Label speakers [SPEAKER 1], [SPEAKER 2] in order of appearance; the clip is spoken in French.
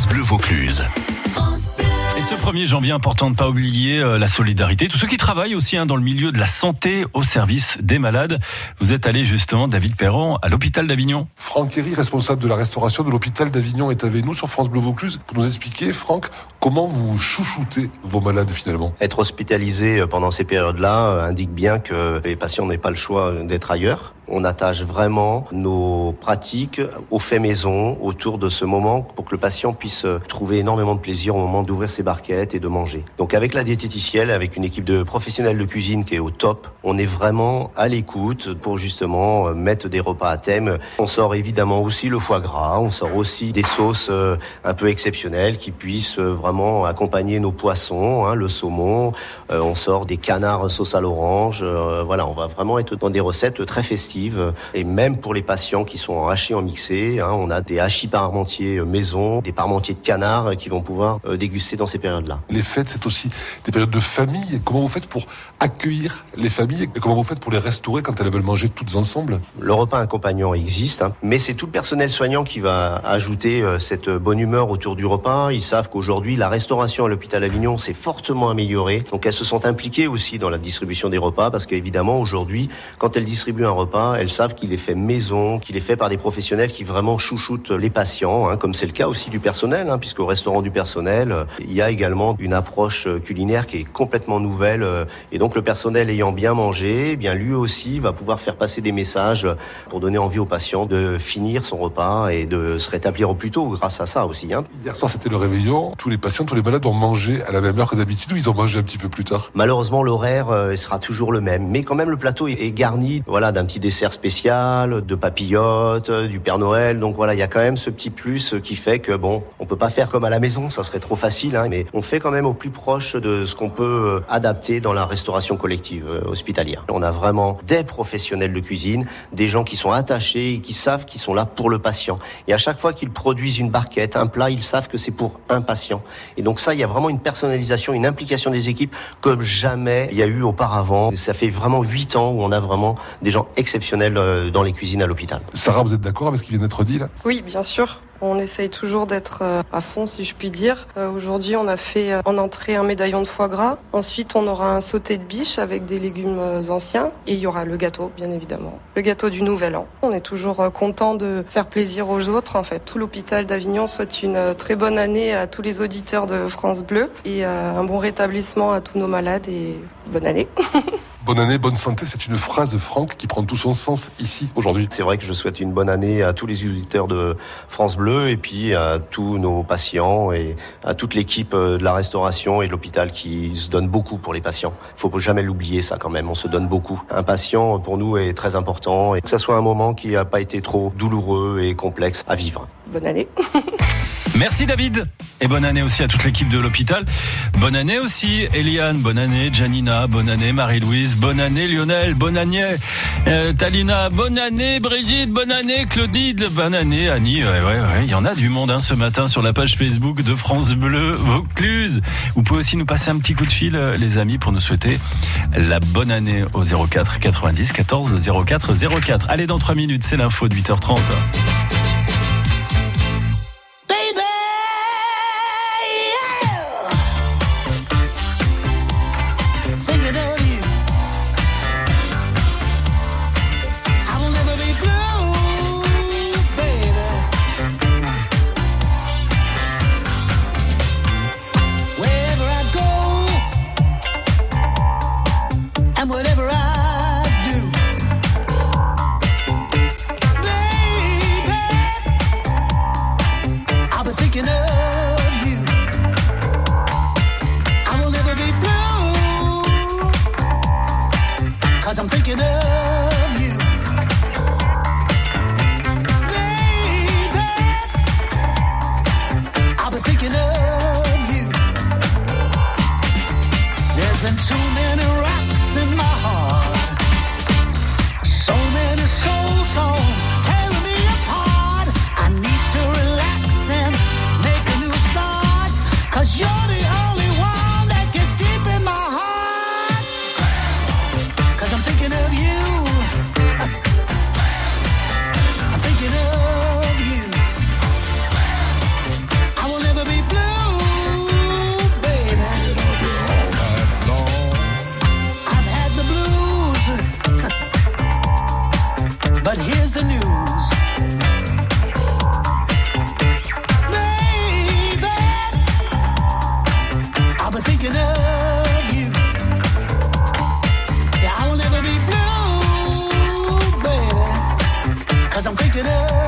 [SPEAKER 1] France Bleu Vaucluse.
[SPEAKER 2] Et ce 1er janvier, important de ne pas oublier euh, la solidarité. Tous ceux qui travaillent aussi hein, dans le milieu de la santé au service des malades. Vous êtes allé justement, David Perron, à l'hôpital d'Avignon.
[SPEAKER 3] Franck Herry, responsable de la restauration de l'hôpital d'Avignon, est avec nous sur France Bleu Vaucluse pour nous expliquer, Franck, comment vous chouchoutez vos malades finalement.
[SPEAKER 4] Être hospitalisé pendant ces périodes-là euh, indique bien que les patients n'aient pas le choix d'être ailleurs. On attache vraiment nos pratiques aux faits maison autour de ce moment pour que le patient puisse trouver énormément de plaisir au moment d'ouvrir ses barquettes et de manger. Donc avec la diététicienne, avec une équipe de professionnels de cuisine qui est au top, on est vraiment à l'écoute pour justement mettre des repas à thème. On sort évidemment aussi le foie gras, on sort aussi des sauces euh, un peu exceptionnelles qui puissent euh, vraiment accompagner nos poissons, hein, le saumon. Euh, on sort des canards sauce à l'orange. Voilà, on va vraiment être dans des recettes très festives et même pour les patients qui sont en hachis en mixé, hein, on a des hachis parmentiers euh, maison, des parmentiers de canard euh, qui vont pouvoir euh, déguster dans ces périodes-là.
[SPEAKER 3] Les fêtes, c'est aussi des périodes de famille. Comment vous faites pour accueillir les familles? Et comment vous faites pour les restaurer quand elles veulent manger toutes ensemble?
[SPEAKER 4] Le repas accompagnant existe, hein, mais c'est tout le personnel soignant qui va ajouter cette bonne humeur autour du repas. Ils savent qu'aujourd'hui, la restauration à l'hôpital Avignon s'est fortement améliorée. Donc elles se sont impliquées aussi dans la distribution des repas parce qu'évidemment, aujourd'hui, quand elles distribuent un repas, elles savent qu'il est fait maison, qu'il est fait par des professionnels qui vraiment chouchoutent les patients, hein, comme c'est le cas aussi du personnel, hein, puisqu'au restaurant du personnel, euh, il y a également une approche euh, culinaire qui est complètement nouvelle. Euh, et donc le personnel ayant bien mangé, eh bien lui aussi va pouvoir faire passer des messages pour donner envie aux patients de finir son repas et de se rétablir au plus tôt grâce à ça aussi. Hein.
[SPEAKER 3] Hier soir c'était le réveillon, tous les patients, tous les malades ont mangé à la même heure que d'habitude ou ils ont mangé un petit peu plus tard?
[SPEAKER 4] Malheureusement l'horaire sera toujours le même, mais quand même le plateau est garni voilà, d'un petit dessert spécial, de papillotes, du Père Noël. Donc voilà, il y a quand même ce petit plus qui fait que bon, on peut pas faire comme à la maison, ça serait trop facile, hein, mais on fait quand même au plus proche de ce qu'on peut adapter dans la restauration collective euh, hospitalière. On a vraiment des professionnels de cuisine, des gens qui sont attachés et qui savent qu'ils sont là pour le patient. Et à chaque fois qu'ils produisent une barquette, un plat, ils savent que c'est pour un patient. Et donc ça, il y a vraiment une personnalisation, une implication des équipes comme jamais il y a eu auparavant. Ça fait vraiment huit ans où on a vraiment des gens exceptionnels euh, dans les cuisines à l'hôpital.
[SPEAKER 3] Sarah, vous êtes d'accord avec ce qui vient d'être dit là?
[SPEAKER 5] Oui, bien sûr. On essaye toujours d'être euh, à fond, si je puis dire. Euh, aujourd'hui, on a fait en entrée un médaillon de foie gras. Ensuite, on aura un sauté de biche avec des légumes anciens. Et il y aura le gâteau, bien évidemment. Le gâteau du Nouvel An. On est toujours content de faire plaisir aux autres. En fait, tout l'hôpital d'Avignon souhaite une très bonne année à tous les auditeurs de France Bleu et un bon rétablissement à tous nos malades et bonne année.
[SPEAKER 3] Bonne année, bonne santé, c'est une phrase Franck qui prend tout son sens ici aujourd'hui.
[SPEAKER 4] C'est vrai que je souhaite une bonne année à tous les auditeurs de France Bleu et puis à tous nos patients et à toute l'équipe de la restauration et de l'hôpital qui se donne beaucoup pour les patients. Il faut jamais l'oublier ça quand même, on se donne beaucoup. Un patient pour nous est très important et que ça soit un moment qui n'a pas été trop douloureux et complexe à vivre.
[SPEAKER 5] Bonne année.
[SPEAKER 2] Merci David et bonne année aussi à toute l'équipe de l'hôpital. Bonne année aussi Eliane, bonne année Janina, bonne année Marie-Louise, bonne année Lionel, bonne année euh, Talina, bonne année Brigitte, bonne année Claudine, bonne année Annie. Ouais, ouais, il y en a du monde hein, ce matin sur la page Facebook de France Bleu Vaucluse. Vous pouvez aussi nous passer un petit coup de fil euh, les amis pour nous souhaiter la bonne année au 04 90 14 04 04. Allez dans 3 minutes, c'est l'info de 8h30. waking up. 'Cause I'm taking up.